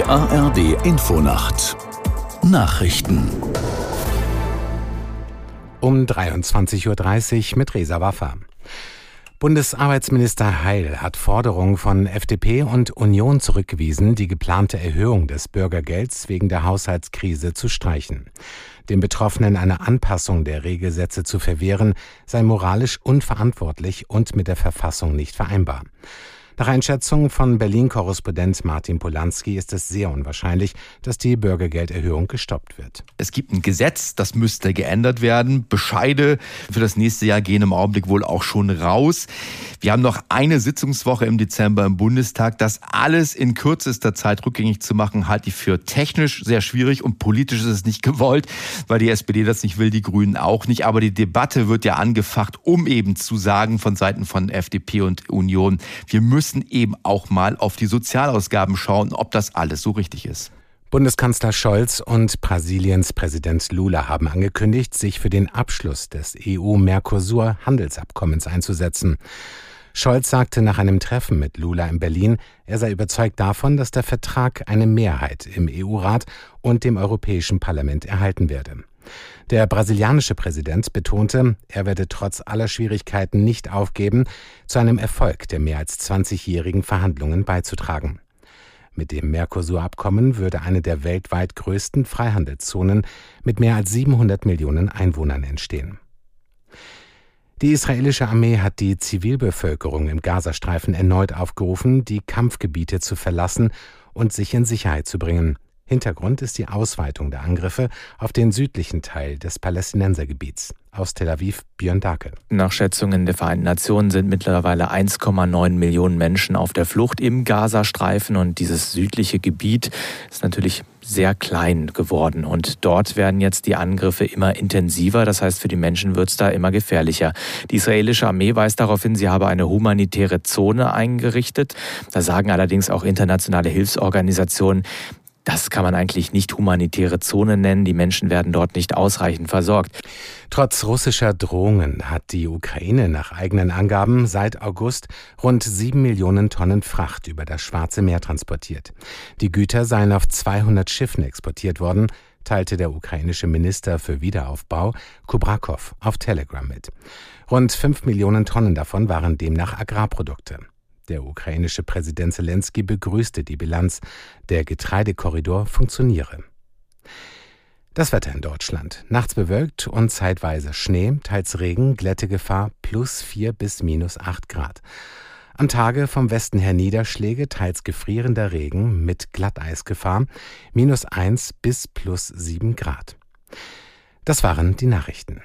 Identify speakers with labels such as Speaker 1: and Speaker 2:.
Speaker 1: Die ARD Infonacht Nachrichten
Speaker 2: um 23.30 Uhr mit Resa Waffa. Bundesarbeitsminister Heil hat Forderungen von FDP und Union zurückgewiesen, die geplante Erhöhung des Bürgergelds wegen der Haushaltskrise zu streichen. Den Betroffenen eine Anpassung der Regelsätze zu verwehren, sei moralisch unverantwortlich und mit der Verfassung nicht vereinbar. Nach Einschätzung von Berlin-Korrespondent Martin Polanski ist es sehr unwahrscheinlich, dass die Bürgergelderhöhung gestoppt wird.
Speaker 3: Es gibt ein Gesetz, das müsste geändert werden. Bescheide für das nächste Jahr gehen im Augenblick wohl auch schon raus. Wir haben noch eine Sitzungswoche im Dezember im Bundestag. Das alles in kürzester Zeit rückgängig zu machen, halte ich für technisch sehr schwierig und politisch ist es nicht gewollt, weil die SPD das nicht will, die Grünen auch nicht. Aber die Debatte wird ja angefacht, um eben zu sagen von Seiten von FDP und Union, wir müssen müssen eben auch mal auf die Sozialausgaben schauen, ob das alles so richtig ist.
Speaker 2: Bundeskanzler Scholz und Brasiliens Präsident Lula haben angekündigt, sich für den Abschluss des EU-Mercosur-Handelsabkommens einzusetzen. Scholz sagte nach einem Treffen mit Lula in Berlin, er sei überzeugt davon, dass der Vertrag eine Mehrheit im EU-Rat und dem Europäischen Parlament erhalten werde. Der brasilianische Präsident betonte, er werde trotz aller Schwierigkeiten nicht aufgeben, zu einem Erfolg der mehr als 20-jährigen Verhandlungen beizutragen. Mit dem Mercosur-Abkommen würde eine der weltweit größten Freihandelszonen mit mehr als 700 Millionen Einwohnern entstehen. Die israelische Armee hat die Zivilbevölkerung im Gazastreifen erneut aufgerufen, die Kampfgebiete zu verlassen und sich in Sicherheit zu bringen. Hintergrund ist die Ausweitung der Angriffe auf den südlichen Teil des Palästinensergebiets. Aus Tel Aviv Björn Dake.
Speaker 4: Nach Schätzungen der Vereinten Nationen sind mittlerweile 1,9 Millionen Menschen auf der Flucht im Gazastreifen und dieses südliche Gebiet ist natürlich sehr klein geworden und dort werden jetzt die Angriffe immer intensiver. Das heißt, für die Menschen wird es da immer gefährlicher. Die israelische Armee weist darauf hin, sie habe eine humanitäre Zone eingerichtet. Da sagen allerdings auch internationale Hilfsorganisationen, das kann man eigentlich nicht humanitäre Zone nennen. Die Menschen werden dort nicht ausreichend versorgt.
Speaker 2: Trotz russischer Drohungen hat die Ukraine nach eigenen Angaben seit August rund sieben Millionen Tonnen Fracht über das Schwarze Meer transportiert. Die Güter seien auf 200 Schiffen exportiert worden, teilte der ukrainische Minister für Wiederaufbau Kubrakow auf Telegram mit. Rund fünf Millionen Tonnen davon waren demnach Agrarprodukte. Der ukrainische Präsident Zelensky begrüßte die Bilanz. Der Getreidekorridor funktioniere. Das Wetter in Deutschland. Nachts bewölkt und zeitweise Schnee, teils Regen, Glättegefahr plus 4 bis minus 8 Grad. Am Tage vom Westen her Niederschläge, teils gefrierender Regen mit Glatteisgefahr, minus 1 bis plus 7 Grad. Das waren die Nachrichten.